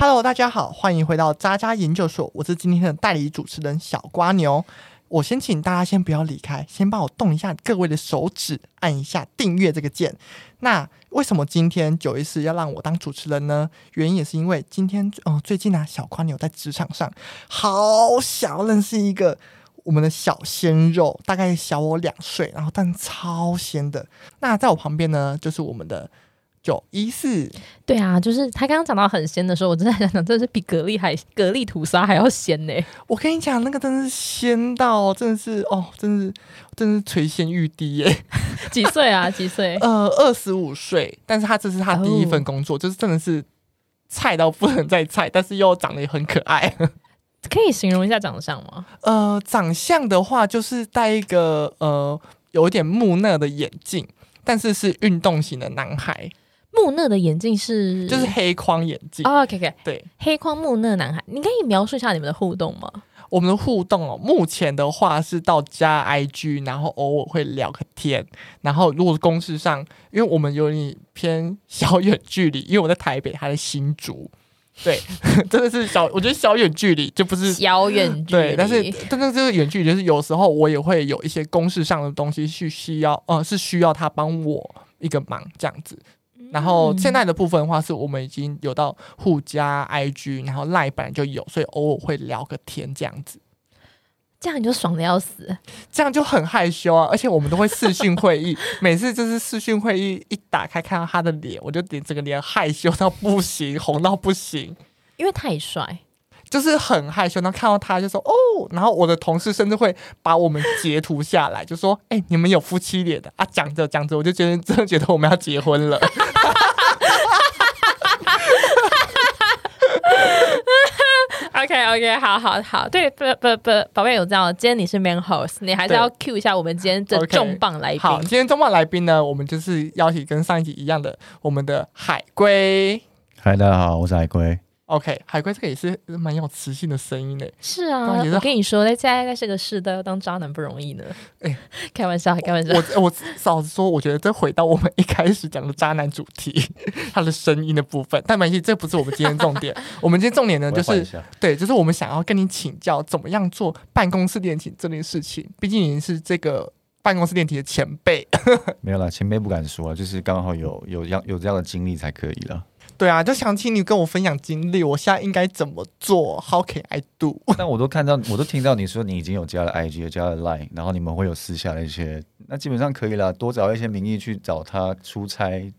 Hello，大家好，欢迎回到渣渣研究所，我是今天的代理主持人小瓜牛。我先请大家先不要离开，先帮我动一下各位的手指，按一下订阅这个键。那为什么今天九一四要让我当主持人呢？原因也是因为今天，哦，最近啊，小瓜牛在职场上好想要认识一个我们的小鲜肉，大概小我两岁，然后但超鲜的。那在我旁边呢，就是我们的。九一四，对啊，就是他刚刚讲到很鲜的时候，我真的想讲，真的是比蛤蜊还蛤蜊吐沙还要鲜呢。我跟你讲，那个真的是鲜到，真的是哦，真的是，真的是垂涎欲滴耶。几岁啊？几岁？呃，二十五岁。但是他这是他第一份工作，就是真的是菜到不能再菜，但是又长得也很可爱。可以形容一下长相吗？呃，长相的话，就是戴一个呃有一点木讷的眼镜，但是是运动型的男孩。木讷的眼镜是，就是黑框眼镜。OK OK，对，黑框木讷男孩，你可以描述一下你们的互动吗？我们的互动哦，目前的话是到加 IG，然后偶尔会聊个天。然后如果是公事上，因为我们有点偏小远距离，因为我在台北，他在新竹，对，真的是小，我觉得小远距离就不是小远距离，对，但是真的这个远距离，就是有时候我也会有一些公事上的东西去需要，呃，是需要他帮我一个忙这样子。然后现在的部分的话，是我们已经有到互加 IG，然后赖本来就有，所以偶尔会聊个天这样子。这样你就爽的要死，这样就很害羞啊！而且我们都会视讯会议，每次就是视讯会议一打开看到他的脸，我就点整个脸害羞到不行，红到不行，因为太帅。就是很害羞，然后看到他就说哦，然后我的同事甚至会把我们截图下来，就说哎，你们有夫妻脸的啊？讲着讲着，我就觉得真的觉得我们要结婚了。OK OK，好好好，对不不不，宝贝有这样，今天你是 Man Host，你还是要 cue 一下我们今天的重磅来宾。好，今天重磅来宾呢，我们就是邀请跟上一集一样的，我们的海龟。嗨，大家好，我是海龟。OK，海龟这个也是蛮有磁性的声音嘞。是啊，我跟你说，在现在这个世代要当渣男不容易呢。哎，开玩笑，开玩笑。我我嫂子说，我觉得这回到我们一开始讲的渣男主题，他的声音的部分。但没关系，这不是我们今天重点。我们今天重点呢，就是对，就是我们想要跟你请教，怎么样做办公室恋情这件事情。毕竟你是这个办公室恋情的前辈。没有啦，前辈不敢说，就是刚好有有样有这样的经历才可以了。对啊，就想请你跟我分享经历，我现在应该怎么做？How can I do？但我都看到，我都听到你说你已经有加了 IG，加了 Line，然后你们会有私下的一些，那基本上可以了。多找一些名义去找他出差，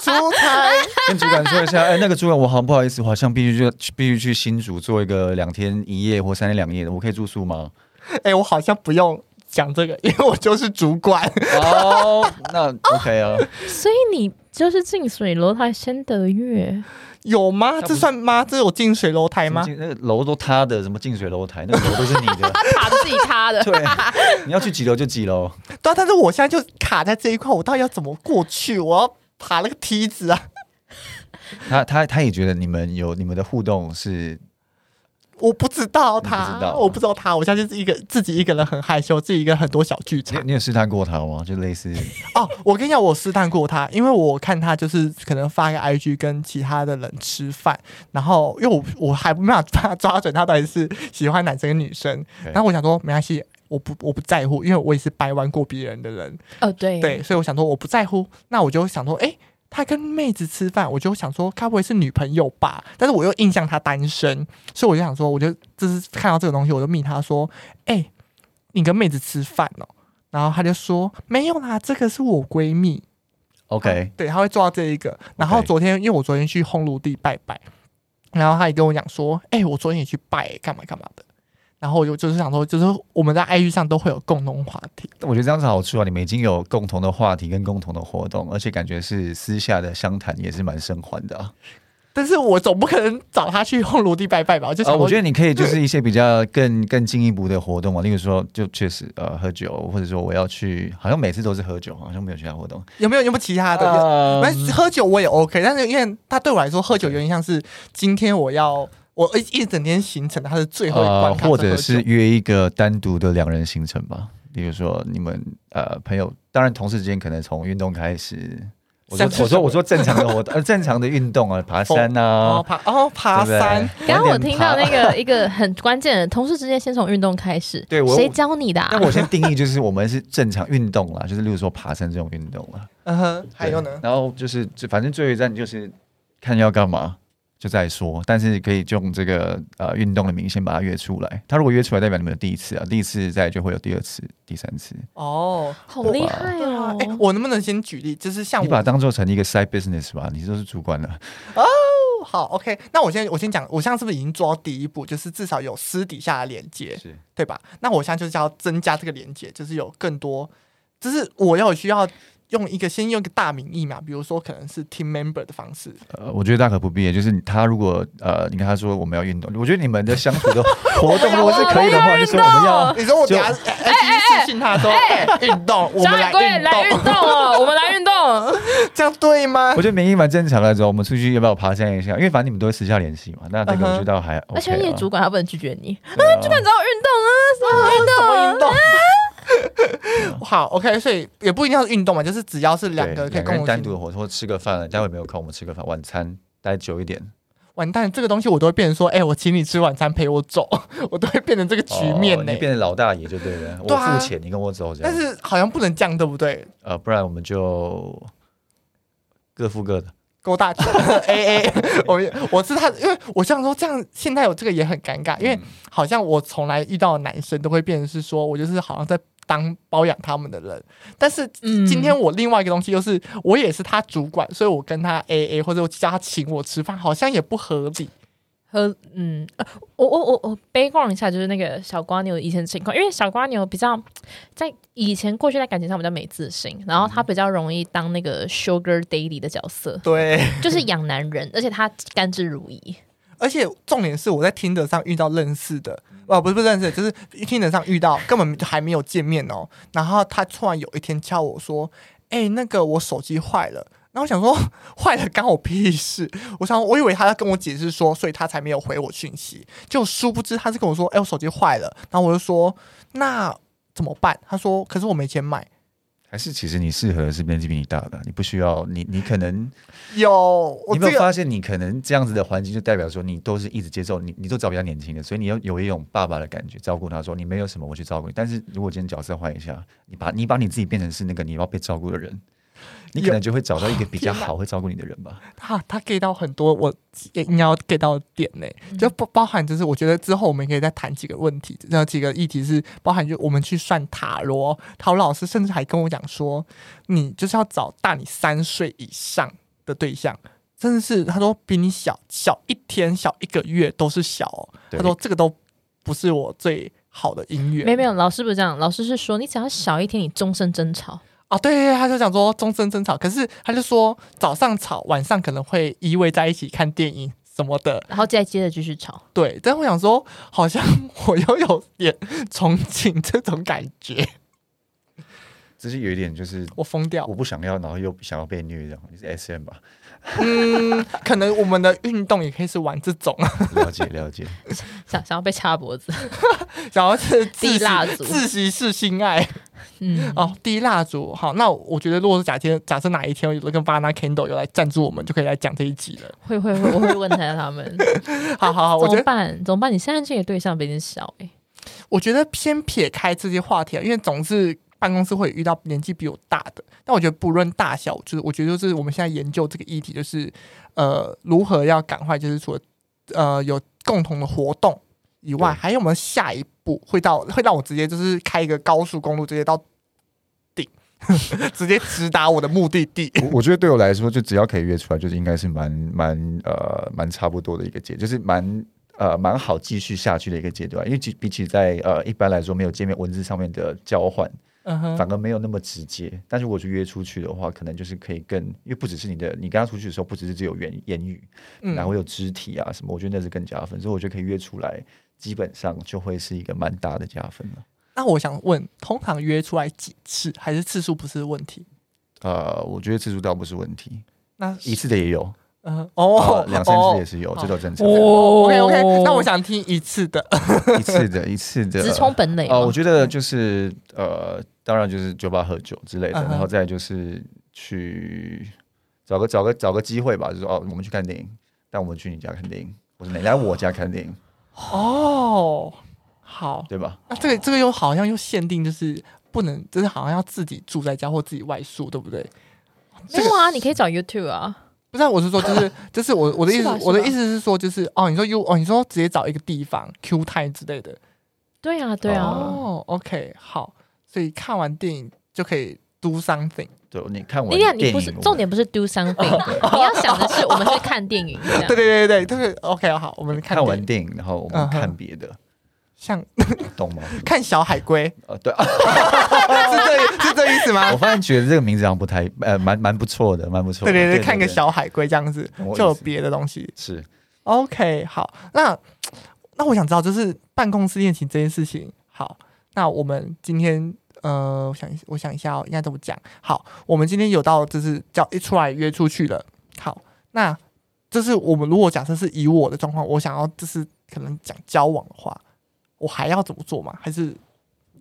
出差 跟主管说一下，哎，那个主管，我好不好意思，我好像必须去必须去新竹做一个两天一夜或三天两夜的，我可以住宿吗？哎，我好像不用讲这个，因为我就是主管。哦，那 OK 啊。所以你。就是近水楼台先得月，有吗？这算吗？这有近水楼台吗？那个楼都塌的，什么近水楼台？那个楼都是你的，塔自己塌的。对，你要去几楼就几楼。对，但是我现在就卡在这一块，我到底要怎么过去？我要爬那个梯子啊。他他他也觉得你们有你们的互动是。我不知道他，我不知道他，我相信是一个自己一个人很害羞，自己一个很多小剧场。你有试探过他吗？就类似 哦，我跟你讲，我试探过他，因为我看他就是可能发个 IG 跟其他的人吃饭，然后因为我我还没办法抓准他到底是喜欢男生跟女生，然后我想说没关系，我不我不在乎，因为我也是掰弯过别人的人。哦，对对，所以我想说我不在乎，那我就想说，哎。他跟妹子吃饭，我就想说，该不会是女朋友吧？但是我又印象他单身，所以我就想说，我就就是看到这个东西，我就密他说：“哎，你跟妹子吃饭哦？”然后他就说：“没有啦，这个是我闺蜜。” OK，对，他会做到这一个。然后昨天，因为我昨天去烘炉地拜拜，然后他也跟我讲说：“哎，我昨天也去拜，干嘛干嘛的。”然后我就就是想说，就是我们在 IG 上都会有共同话题。我觉得这样子好处啊，你们已经有共同的话题跟共同的活动，而且感觉是私下的相谈也是蛮生欢的啊。但是我总不可能找他去后炉地拜拜吧？就啊，我觉得你可以就是一些比较更更进一步的活动嘛，例如说就确实呃喝酒，或者说我要去，好像每次都是喝酒，好像没有其他活动。有没有有没有其他的？喝酒我也 OK，但是因为他对我来说喝酒有点像是今天我要。我一一整天行程，它是最后一关，或者是约一个单独的两人行程吧。比如说你们呃朋友，当然同事之间可能从运动开始，我说我说我说正常的活动，呃，正常的运动啊，爬山哦啊，爬哦爬对不对山，刚刚我听到那个 一个很关键的，同事之间先从运动开始。对我谁教你的、啊？那我先定义就是我们是正常运动啦，就是例如说爬山这种运动啦。嗯哼，还有呢，然后就是就反正最后一站就是看要干嘛就再说，但是可以用这个呃运动的名先把它约出来。他如果约出来，代表你们有第一次啊，第一次再就会有第二次、第三次。哦，好厉害啊哦！哎，我能不能先举例？就是像我你把它当做成一个 side business 吧，你就是主管了。哦好，OK，那我先我先讲，我现在是不是已经做到第一步，就是至少有私底下的连接，是对吧？那我现在就是要增加这个连接，就是有更多，就是我要需要用一个先用一个大名义嘛，比如说可能是 team member 的方式，呃，我觉得大可不必，就是他如果呃，你跟他说我们要运动，我觉得你们的相处的活动 如果是可以的话，就说我们要你说我等哎哎私信他说哎运动，我们来海龟来运运动，哦，我们来运动。这样对吗我？觉得名义蛮正常的。之后我们出去要不要爬山一下？因为反正你们都会私下联系嘛。那这个我觉得还。而且你主管他不能拒绝你，主管找我运动啊，什么运动啊？好，OK，所以也不一定要运动嘛，就是只要是两个可以共同单独的活动，或吃个饭，待会没有空，我们吃个饭，晚餐待久一点。完蛋，这个东西我都会变成说，哎、我请你吃晚餐陪我走，我都会变成这个局面呢、哦你变成老大爷就对了，我付钱，你跟我走这样。但是好像不能这样，对不对？呃，不然我们就各付各的。勾大钱 A A，我我是他，因为我想说这样，现在有这个也很尴尬，因为嗯好像我从来遇到的男生都会变成是说我就是好像在当包养他们的人，但是嗯今天我另外一个东西就是我也是他主管，所以我跟他 A A 或者我叫他请我吃饭，好像也不合理。和嗯，我我我我我悲观一下，就是那个小瓜牛以前情况，因为小瓜牛比较在以前过去在感情上比较没自信，然后他比较容易当那个 sugar daddy 的角色，对，就是养男人，而且他甘之如饴。而且重点是我在听得上遇到认识的，哦，不是不认识，就是听得上遇到根本还没有见面哦。然后他突然有一天敲我说：“哎、那个我手机坏了。”然后我想说 坏了干我屁事？我想我以为他要跟我解释说，所以他才没有回我讯息。就殊不知他是跟我说：“哎、我手机坏了。”然后我就说：“那怎么办？”他说：“可是我没钱买。还是其实你适合的是年纪比你大的，你不需要你你可能有”我你有没这个有发现，你可能这样子的环境，就代表说你都是一直接受你，你都找比较年轻的，所以你要有一种爸爸的感觉，照顾他说你没有什么，我去照顾你。但是如果今天角色换一下，你把你把你自己变成是那个你要被照顾的人，你可能就会找到一个比较 好会照顾你的人吧。他他 get 到很多我也应该要 get 到的点呢、就包包含就是我觉得之后我们可以再谈几个问题，然后几个议题是包含就我们去算塔罗，陶老师甚至还跟我讲说，你就是要找大你三岁以上的对象，真的是他说比你小小一天小一个月都是小、哦，他说这个都不是我最好的音乐，没有没有，老师不是这样，老师是说你只要小一天，你终身争吵。啊，对对对，他就讲说终身争吵，可是他就说早上吵，晚上可能会依偎在一起看电影什么的，然后再接着继续吵。对，但我想说，好像 我又有点憧憬这种感觉，只是有一点就是我疯掉我。不想要，然后又想要被虐这样，你是 S M 吧？嗯，可能我们的运动也可以是玩这种，了解了解。想想要被掐脖子，然后是自递蜡烛自习室心爱嗯，哦，递蜡烛。好，那我觉得如果是假天，假设哪一天有那个 Vana Candle 有来赞助我们，就可以来讲这一集了。会会会，我会问一下他们 好好好，我怎么办？怎么办？你现在这个对象比你小哎、我觉得先撇开这些话题啊，因为总是办公室会遇到年纪比我大的，但我觉得不论大小，就是我觉得就是我们现在研究这个议题，就是呃如何要赶快，就是说呃有共同的活动以外，还有没有下一步会到会让我直接就是开一个高速公路直接到顶，直接直达我的目的地。我我觉得对我来说，就只要可以约出来，就是应该是蛮蛮呃蛮差不多的一个阶，就是蛮呃蛮好继续下去的一个阶段。因为比比起在呃一般来说没有见面文字上面的交换，嗯哼，反而没有那么直接。但是如果去约出去的话，可能就是可以更，因为不只是你的，你跟他出去的时候，不只是只有言言语，嗯然后有肢体啊什么，我觉得那是更加分。所以我觉得可以约出来，基本上就会是一个蛮大的加分了。那我想问，通常约出来几次，还是次数不是问题？呃，我觉得次数倒不是问题，那一次的也有，嗯哦呃，两三哦次也是有，哦这都正常。哦 OK OK，那我想听一次的。一次的，一次的，直冲本垒吗哦，我觉得就是呃，当然就是酒吧喝酒之类的，然后再就是去找个找个找个机会吧，就说哦，我们去看电影，但我们去你家看电影，或者你来我家看电影，哦，好，对吧？那这个这个又好像又限定，就是不能，就是好像要自己住在家或自己外宿，对不对？没有啊，你可以找 YouTube 啊。不是啊，我是说，就是 就是我我的意思是，是我的意思是说，就是哦，你说 U 哦，你说直接找一个地方 Q time 之类的。对啊，对啊，哦，OK，好，所以看完电影就可以 do something。对，你看完电影，你不是，重点，不是 do something，你要想的是我们是看电影 对。对对对对，就是 OK，好，我们看看完电影，然后我们看别的，像懂吗？看小海龟，呃，对啊，是这是这意思吗我？发现觉得这个名字好像不太呃，蛮蛮不错的，蛮不错的。对对对，看个小海龟这样子就有别的东西。是 OK，好，那那我想知道，就是办公室恋情这件事情。好，那我们今天呃，我想一我想一下哦，应该怎么讲？好，我们今天有到就是叫一出来约出去了。好，那就是我们如果假设是以我的状况，我想要就是可能讲交往的话，我还要怎么做吗？还是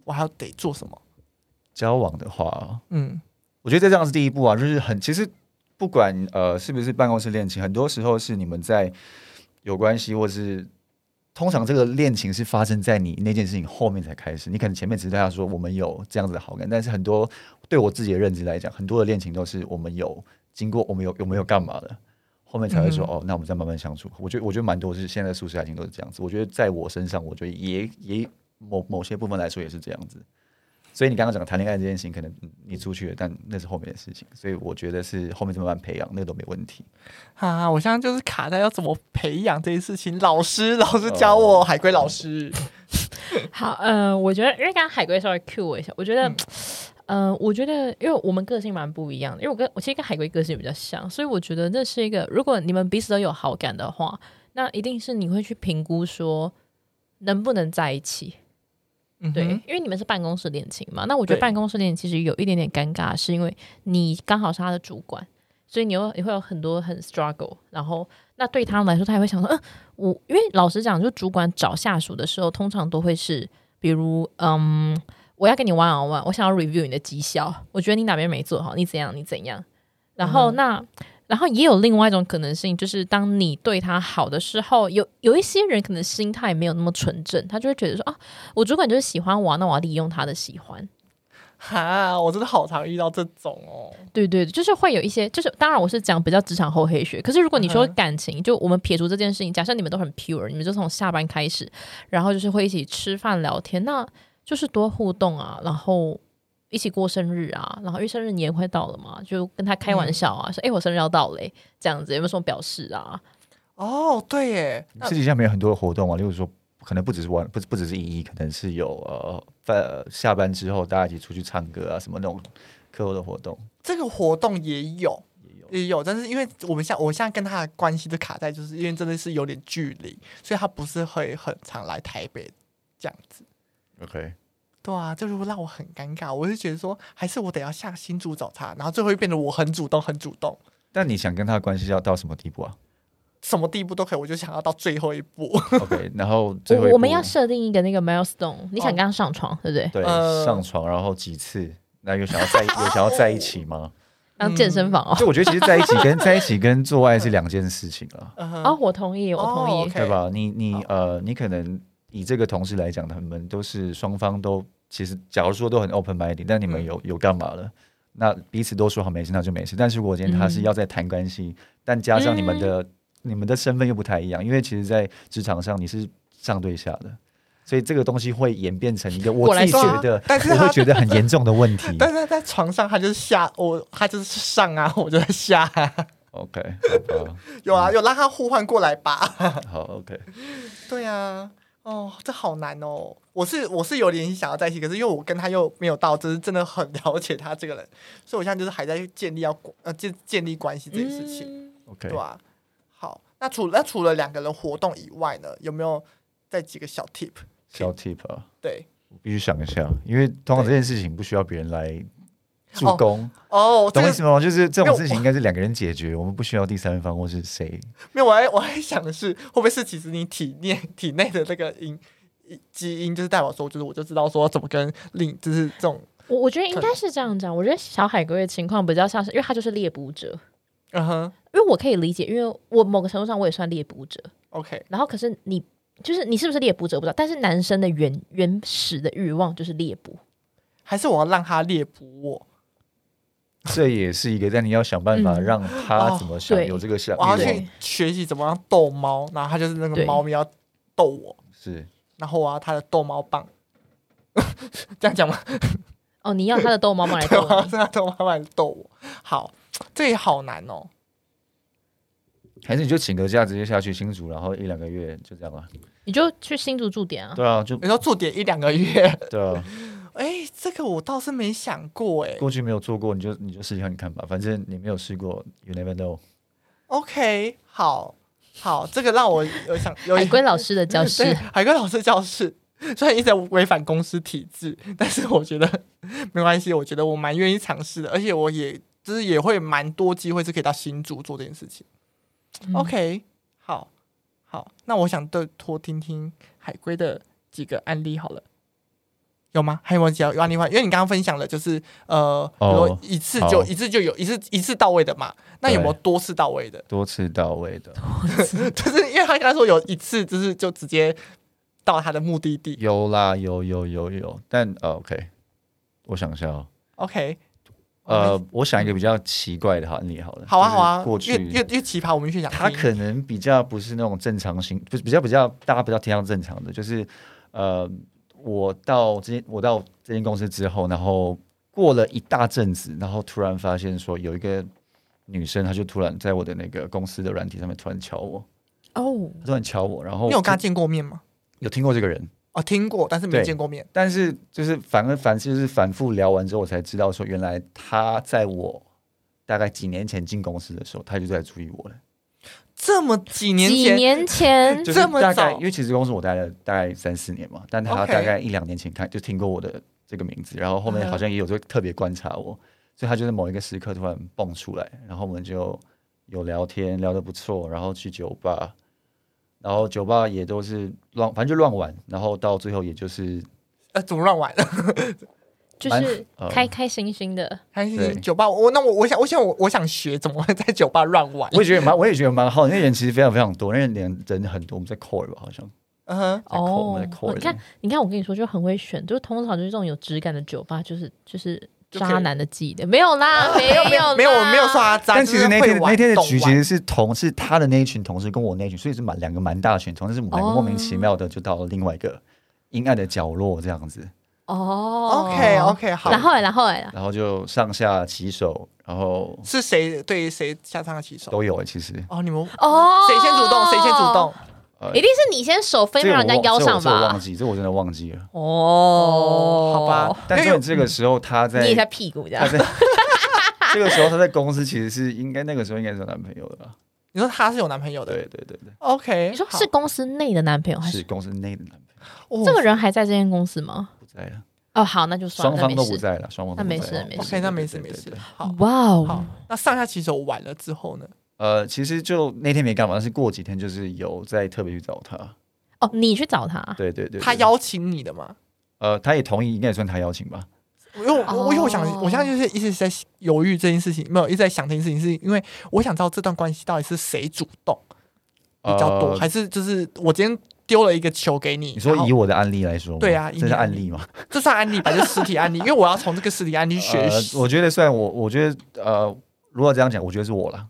我还要得做什么？交往的话，嗯我觉得这样是第一步啊，就是很其实不管呃是不是办公室恋情，很多时候是你们在有关系，或是通常这个恋情是发生在你那件事情后面才开始。你可能前面只是对他说我们有这样子的好感，但是很多对我自己的认知来讲，很多的恋情都是我们有经过，我们有有没有干嘛的。后面才会说、嗯哦，那我们再慢慢相处。我觉得，我觉得蛮多是现在的宿舍爱情都是这样子。我觉得在我身上，我觉得也也某某些部分来说也是这样子。所以你刚刚讲的谈恋爱这件事情，可能嗯你出去了，但那是后面的事情。所以我觉得是后面慢慢培养，那个都没问题。啊，我现在就是卡在要怎么培养这件事情。老师，老师教我，海龟老师。好，呃，我觉得因为刚刚海龟稍微 cue 我一下，我觉得，嗯、呃，我觉得因为我们个性蛮不一样的，因为我跟我其实跟海龟个性比较像，所以我觉得那是一个，如果你们彼此都有好感的话，那一定是你会去评估说能不能在一起。对，因为你们是办公室恋情嘛，那我觉得办公室恋情其实有一点点尴尬，是因为你刚好是他的主管，所以你又也会有很多很 struggle，然后那对他来说，他也会想说，嗯，我因为老实讲，就主管找下属的时候，通常都会是，比如，嗯，我要跟你 one on one，我想要 review 你的绩效，我觉得你哪边没做好，你怎样，你怎样，然后嗯那。然后也有另外一种可能性，就是当你对他好的时候，有有一些人可能心态没有那么纯正，他就会觉得说啊，我主管就是喜欢我啊，那我要利用他的喜欢。哈，我真的好常遇到这种哦。对对，就是会有一些，就是当然我是讲比较职场厚黑学，可是如果你说感情，就我们撇除这件事情，假设你们都很 pure，你们就从下班开始，然后就是会一起吃饭聊天，那就是多互动啊，然后一起过生日啊，然后因为生日年快到了嘛，就跟他开玩笑啊，说哎我生日要到嘞，这样子有没有什么表示啊？哦，对耶，那私底下没有很多的活动啊，例如说，可能不只是玩，不不只是一一，可能是有呃，在下班之后大家一起出去唱歌啊，什么那种课后的活动这个活动也有。也有。也有，但是因为我们现我现在跟他的关系就卡在，就是因为真的是有点距离，所以他不是会很常来台北这样子。OK，对啊，这就会让我很尴尬。我就觉得说，还是我得要下新主找他，然后最后会变得我很主动，很主动，但你想跟他的关系要到什么地步啊什么地步都可以，我就想要到最后一步。？OK，然后最后我我们要设定一个那个 milestone，你想哦跟他上床，对不对？对呃上床，然后几次，那有想要在 有想要在一起吗？当健身房哦。就我觉得其实在一起跟 在一起跟做爱是两件事情啊，嗯哼哦，我同意，我同意。对吧？你你好呃，你可能以这个同事来讲，他们都是双方都其实，假如说都很 open minded，但你们嗯有有干嘛了？那彼此都说好没事，那就没事。但是如果今天他是嗯要在谈关系，但加上你们的、你们的身份又不太一样，因为其实，在职场上你是上对下的，所以这个东西会演变成一个我自己觉得，但是我会觉得很严重的问题。但是他在床上，他就是下我，他就是上啊，我就在下、啊。OK，有啊，有让他互换过来吧？好 OK，对啊，哦，这好难哦。我是我是有点想要在一起，可是因为我跟他又没有到，只是真的很 了解他这个人，所以我现在就是还在建立要呃建建立关系这件事情，嗯 OK，对吧、好，那除那除了两个人活动以外呢，有没有再几个小 tip？小 tip 啊，对，我必须想一下，因为通常这件事情不需要别人来助攻。哦，这个懂我意思吗？就是这种事情应该是两个人解决，我们不需要第三方或是谁。没有，我还我还想的是，会不会是其实你体内体内的那个因 基因，就是代表说，就是我就知道说怎么跟另就是这种我我觉得应该是这样讲。我觉得小海龟的情况比较像是，因为他就是猎捕者，嗯哼因为我可以理解，因为我某个程度上我也算猎捕者，，OK，然后可是你就是你是不是猎捕者我不知道，但是男生的原原始的欲望就是猎捕，还是我要让他猎捕我，这也是一个，但你要想办法嗯让他怎么想对有这个想我要去学习怎么样逗猫，然后他就是那个对猫咪要逗我，是然后我要他的逗猫棒，这样讲吗？哦，你要他的逗猫棒来，逗我他的逗猫棒来逗我。好，这也好难哦。还是你就请个假直接下去新竹，然后一两个月就这样吧？你就去新竹驻点啊。对啊，就你说住点一两个月，对啊，哎，这个我倒是没想过哎。过去没有做过，你就你就试一下你看吧，反正你没有试过，you never know。OK，好好，这个让我有想有海龟老师的 教室，海龟老师教室，虽然一直在违反公司体制，但是我觉得没关系，我觉得我蛮愿意尝试的，而且我也就是也会蛮多机会是可以到新竹做这件事情。嗯 OK，好，好，那我想对多听听海龟的几个案例好了。有吗？还有没有其他有案例吗？因为你刚刚分享了，就是呃，比如说哦一次就、好一次就有一次一次到位的嘛。那有没有多次到位的？多次到位的 就是因为他刚才说有一次，就是就直接到他的目的地。有啦，有有有有，但呃，OK，我想一下哦，OK，呃，我想一个比较奇怪的案例好了。好啊好啊，过去越越越奇葩，我们越想。他可能比较不是那种正常型，不是比较比较大家比较偏向正常的，就是呃，我到这间我到这间公司之后，然后过了一大阵子，然后突然发现说有一个女生，她就突然在我的那个公司的软体上面突然敲我，哦，突然敲我，然后你有跟她见过面吗？有听过这个人，哦，听过，但是没见过面。但是就是反而反就是反复聊完之后，我才知道说原来她在我大概几年前进公司的时候，他就在注意我了。这么几年几前，年前 就是这么早。大概因为其实公司我待了大概三四年嘛，但他 OK 大概一两年前看就听过我的这个名字，然后后面嗯。好像也有就特别观察我，所以他就是某一个时刻突然蹦出来，然后我们就有聊天，聊得不错，然后去酒吧，然后酒吧也都是乱，反正就乱玩，然后到最后也就是呃，怎么乱玩？就是呃开开心心的，还是对酒吧？我那我我想我想我我想学怎么会在酒吧乱玩。我也觉得蛮我也觉得蛮好的，那人其实非常非常多，那人人很多，我们在 core 吧好像。嗯哼，在 core，我们在 core 你看，你看，我跟你说，就很会选，就是通常就是这种有质感的酒吧，就是就是渣男的记的，没有啦，没有没有没有，我没有说他渣，但其实那天那天的局其实是同是他的那一群同事跟我那一群，所以是蛮两个蛮大的群，同时是莫名其妙的就到了另外一个阴暗的角落这样子，哦 OK OK 好。然后嘞然后嘞，然后就上下起手，然后是谁对谁下上下起手？都有哎、其实哦，你们哦，谁先主动？谁先主动？？呃一定是你先手飞到人家腰上吧这我这我忘吧？记，这我真的忘记了。哦，好吧，但因为是这个时候他在捏一下屁股这样。这个时候他在公司其实是应该那个时候应该是有男朋友的吧？你说他是有男朋友的对对对对，，OK？你说是公司内的男朋友还是是公司内的男朋友哦这个人还在这间公司吗？了，哦，好，那就算了，双方都。不在了，双方都那没不在了事没事 OK，那没事没事。好，哇哦好哦，，那上下棋手完了之后呢？呃，其实就那天没干嘛，但是过几天就是有在特别去找他。哦，你去找他，对对对，他邀请你的吗？呃，他也同意，应该也算他邀请吧。因为我我因为我想哦我现在就是一直在犹豫这件事情，没有一直在想这件事情，是因为我想知道这段关系到底是谁主动比较多，呃还是就是我今天丢了一个球给你，你说以我的案例来说，对啊这是案例案例嘛？这算案例吧，就实体案例，因为我要从这个实体案例去学习。呃，我觉得虽然我，我觉得呃，如果这样讲，我觉得是我了，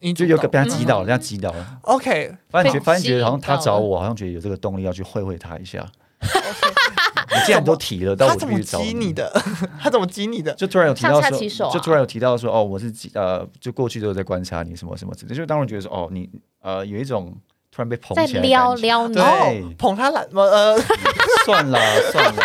你就有个被他击倒了，嗯被他击倒了。OK 反正觉被发现觉得好像他找我，好像觉得有这个动力要去会会他一下。OK，你既然都提了，但我他怎么就必须找激你。的？他怎么激你的？就突然有提到说，啊就突然有提到说，哦，我是几呃，就过去都有在观察你什么什么之类，就当然觉得说，哦，你呃有一种突然被捧在起来的撩感觉撩你对，哦，捧他懒呃，算了算了，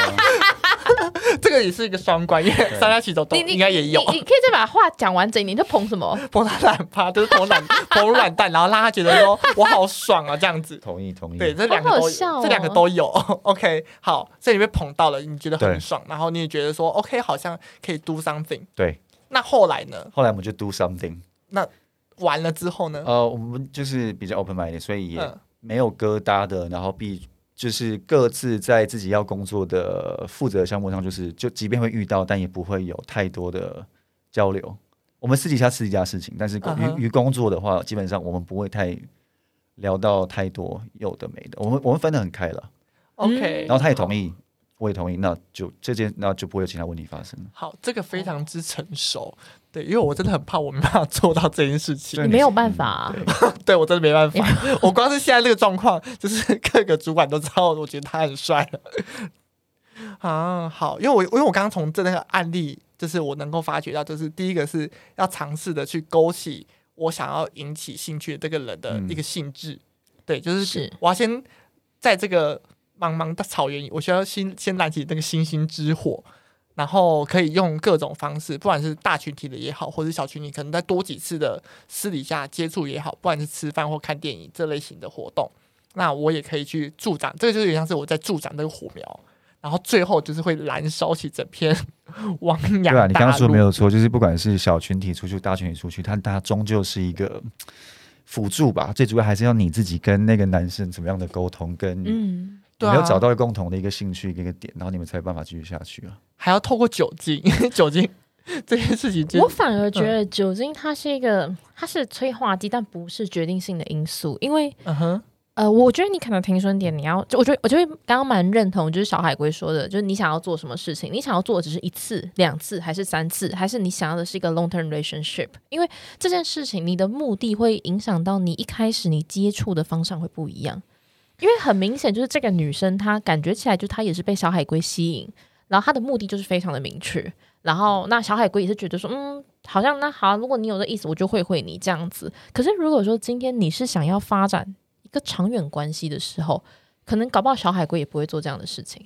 这个也是一个双关，因为对三下起手都你你应该也有你你可以再把话讲完整一点，你在捧什么？捧他懒趴，就是捧懒捧软蛋，然后让他觉得说我好爽啊，这样子。同意同意。对，这两个都有，好好笑哦这两个都有。OK，好，所以你被捧到了，你觉得很爽，然后你也觉得说 OK，好像可以 do something。对，那后来呢？后来我们就 do something，完了之后呢？呃，我们就是比较 open minded，所以也嗯没有疙瘩的，然后必就是各自在自己要工作的负责的项目上，就是就即便会遇到，但也不会有太多的交流。我们私底下私底下事情，但是于于工作的话，基本上我们不会太聊到太多有的没的，我们我们分得很开了。OK，然后他也同意，我也同意，那就这件那就不会有其他问题发生了。好，这个非常之成熟。对，因为我真的很怕我没办法做到这件事情。你没有办法啊对 对我真的没办法，我光是现在这个状况，就是各个主管都知道，我觉得他很帅了。啊，好，因为我因为我刚刚从这那个案例，就是我能够发觉到，就是第一个是要尝试的去勾起我想要引起兴趣的这个人的一个兴致，对，就是是我要先在这个茫茫的草原，我需要先先燃起那个星星之火。然后可以用各种方式，不管是大群体的也好，或者小群体，可能再多几次的私底下接触也好，不管是吃饭或看电影这类型的活动，那我也可以去助长，这个就是有点像是我在助长这个火苗，然后最后就是会燃烧起整片 汪洋对啊，你刚刚说没有？有错，就是不管是小群体出去、大群体出去，它它终究是一个辅助吧。最主要还是要你自己跟那个男生怎么样的沟通，跟你嗯，对啊没有找到共同的一个兴趣、一个点，然后你们才有办法继续下去啊。还要透过酒精，因 为酒精这件事情就我反而觉得酒精它是一个，它是催化剂，但不是决定性的因素，因为嗯哼，呃，我觉得你可能停损点，你要，就我觉得，我觉得刚刚蛮认同，就是小海龟说的，就是你想要做什么事情，你想要做的只是一次、两次，还是三次，还是你想要的是一个 long term relationship？因为这件事情，你的目的会影响到你一开始你接触的方向会不一样。因为很明显，就是这个女生她感觉起来，就她也是被小海龟吸引，然后他的目的就是非常的明确。然后那小海龟也是觉得说，嗯，好像那好，如果你有这意思，我就会会你这样子。可是如果说今天你是想要发展一个长远关系的时候，可能搞不好小海龟也不会做这样的事情。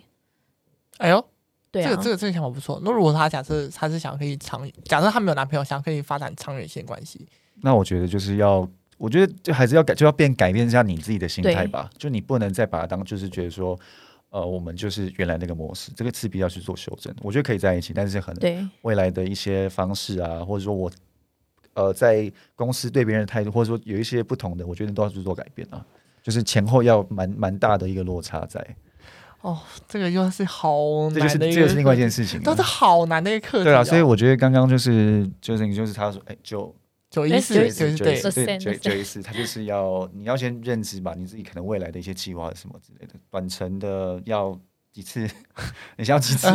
哎呦，对啊，这个这个这个想法不错。那如果他假设他是想可以长，假设他没有男朋友，想可以发展长远性关系，那我觉得就是要，我觉得就还是要改，就要变改变一下你自己的心态吧。就你不能再把它当就是觉得说，呃，我们就是原来那个模式，这个势必要去做修正。我觉得可以在一起，但是可能对未来的一些方式啊，或者说我呃在公司对别人的态度，或者说有一些不同的，我觉得都要去做改变啊。就是前后要蛮蛮大的一个落差在，哦，这个又是好这就是难的一个，这个是另外一件事情啊。都是好难的一个课题、哦。对啊，所以我觉得刚刚就是就是你就是他说，哎，就九一四哎就是对就就一次，他就是要你要先认知吧，你自己可能未来的一些计划什么之类的，短程的要几次，你想要几次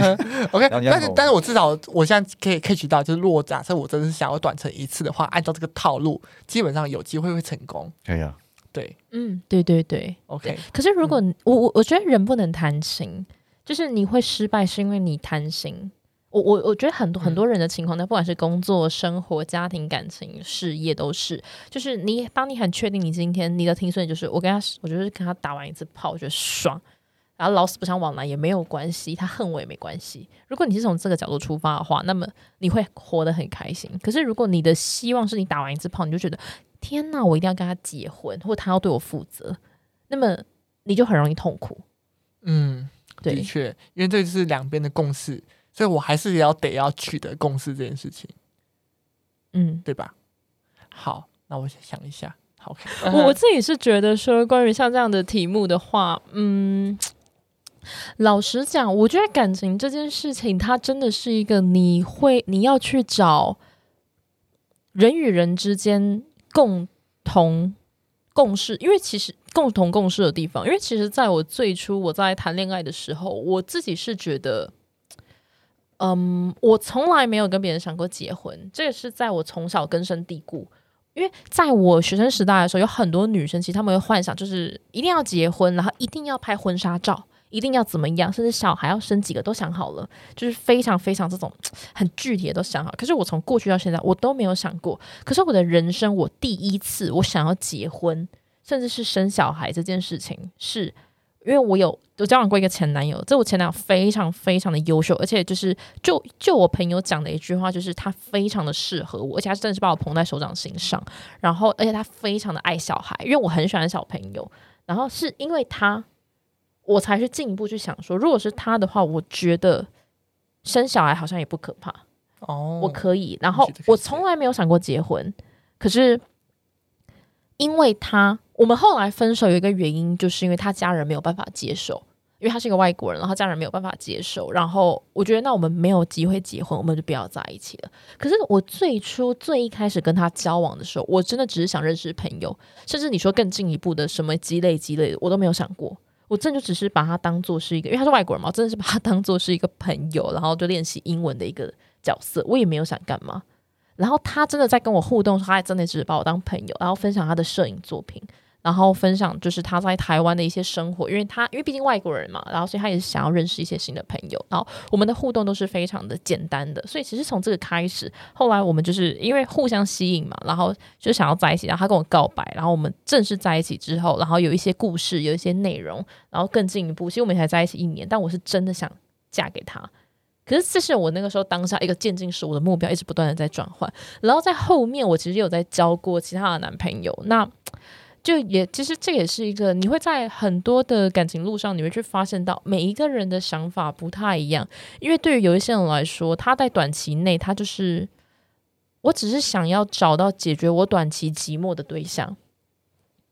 ？OK，但是但是我至少我现在可以可以取到，就是如果假设我真的是想要短程一次的话，按照这个套路，基本上有机会会成功。可以啊，对嗯，对对对。，OK，可是如果你我我我觉得人不能贪心，就是你会失败是因为你贪心。我我我觉得很多很多人的情况，那不管是工作、生活、家庭、感情、事业，都是，就是你当你很确定你今天你的停损就是我跟他，我就是跟他打完一次炮，我觉得爽，然后老死不相往来也没有关系，他恨我也没关系。如果你是从这个角度出发的话，那么你会活得很开心。可是如果你的希望是你打完一次炮，你就觉得天哪，我一定要跟他结婚，或他要对我负责，那么你就很容易痛苦。嗯，的，确，因为这就是两边的共识，所以我还是要得要取得共识这件事情，嗯，对吧？好，那我想一下。好，我我自己是觉得说，关于像这样的题目的话，嗯，老实讲，我觉得感情这件事情，它真的是一个你会你要去找人与人之间共同共事，因为其实共同共事的地方，因为其实在我最初我在谈恋爱的时候，我自己是觉得。嗯，我从来没有跟别人想过结婚，这个是在我从小根深蒂固。因为在我学生时代的时候，有很多女生其实她们会幻想，就是一定要结婚，然后一定要拍婚纱照，一定要怎么样，甚至小孩要生几个都想好了，就是非常非常这种很具体的都想好。可是我从过去到现在，我都没有想过。可是我的人生，我第一次我想要结婚，甚至是生小孩这件事情，是因为我有我交往过一个前男友，这我前男友非常非常的优秀，而且就是就就我朋友讲的一句话，就是他非常的适合我，而且他真的是把我捧在手掌心上。然后，而且他非常的爱小孩，因为我很喜欢小朋友。然后是因为他，我才去进一步去想说，如果是他的话，我觉得生小孩好像也不可怕，哦，我可以。然后我从来没有想过结婚，可是因为他，我们后来分手有一个原因，就是因为他家人没有办法接受。因为他是一个外国人，然后家人没有办法接受，然后我觉得那我们没有机会结婚，我们就不要在一起了。可是我最初最一开始跟他交往的时候，我真的只是想认识朋友，甚至你说更进一步的什么积累积累的，我都没有想过。我真的就只是把他当做是一个，因为他是外国人嘛，我真的是把他当做是一个朋友，然后就练习英文的一个角色，我也没有想干嘛。然后他真的在跟我互动，他还真的只是把我当朋友，然后分享他的摄影作品。然后分享就是他在台湾的一些生活，因为他因为毕竟外国人嘛，然后所以他也是想要认识一些新的朋友。然后我们的互动都是非常的简单的，所以其实从这个开始，后来我们就是因为互相吸引嘛，然后就想要在一起。然后他跟我告白，然后我们正式在一起之后，然后有一些故事，有一些内容，然后更进一步，其实我们才在一起一年，但我是真的想嫁给他。可是这是我那个时候当下一个渐进式，我的目标一直不断的在转换。然后在后面，我其实有在交过其他的男朋友，那。就也其实这也是一个，你会在很多的感情路上，你会去发现到每一个人的想法不太一样。因为对于有一些人来说，他在短期内，他就是我只是想要找到解决我短期寂寞的对象。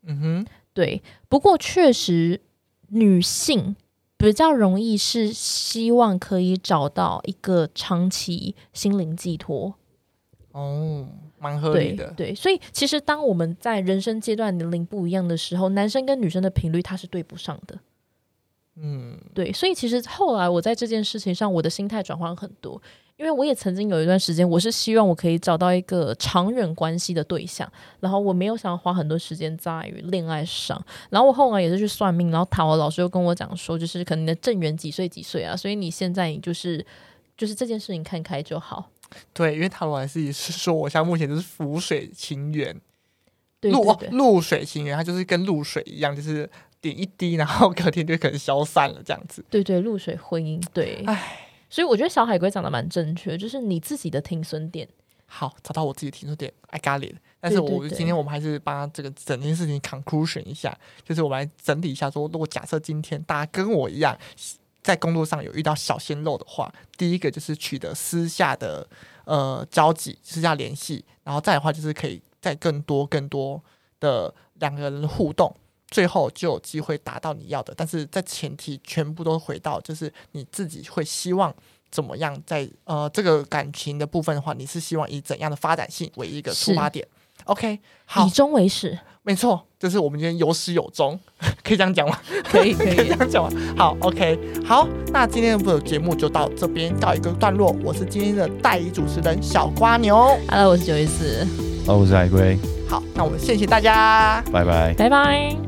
嗯哼，对。不过确实，女性比较容易是希望可以找到一个长期心灵寄托。哦。蛮合理的，对，所以其实当我们在人生阶段年龄不一样的时候，男生跟女生的频率它是对不上的。嗯，对，所以其实后来我在这件事情上，我的心态转换很多，因为我也曾经有一段时间，我是希望我可以找到一个长远关系的对象，然后我没有想要花很多时间在于恋爱上，然后我后来也是去算命，然后塔罗老师又跟我讲说，就是可能你的正缘几岁几岁啊，所以你现在你就是就是这件事情看开就好。对，因为塔罗兰自己是说，我现在目前就是浮水情缘，露露水情缘，它就是跟露水一样，就是点一滴，然后隔天就可能消散了这样子。对对，露水婚姻，对。唉，所以我觉得小海龟讲的蛮正确，就是你自己的停损点。好，找到我自己停损点，I got it。但是我今天我们还是帮这个整件事情 conclusion 一下，就是我们来整理一下，说如果假设今天大家跟我一样。在工作上有遇到小鲜肉的话，第一个就是取得私下的呃交集，私下联系，然后再的话就是可以再更多更多的两个人互动，最后就有机会达到你要的。但是在前提全部都回到就是你自己会希望怎么样，在呃这个感情的部分的话，你是希望以怎样的发展性为一个出发点？OK，好，以终为始，没错，就是我们今天有始有终，可以这样讲吗？可以，可以这样讲吗？好，OK，好，那今天的节目就到这边告一个段落。我是今天的代理主持人小瓜牛，Hello，我是九一四，Hello，我是海龟。好，那我们谢谢大家，拜拜，拜拜。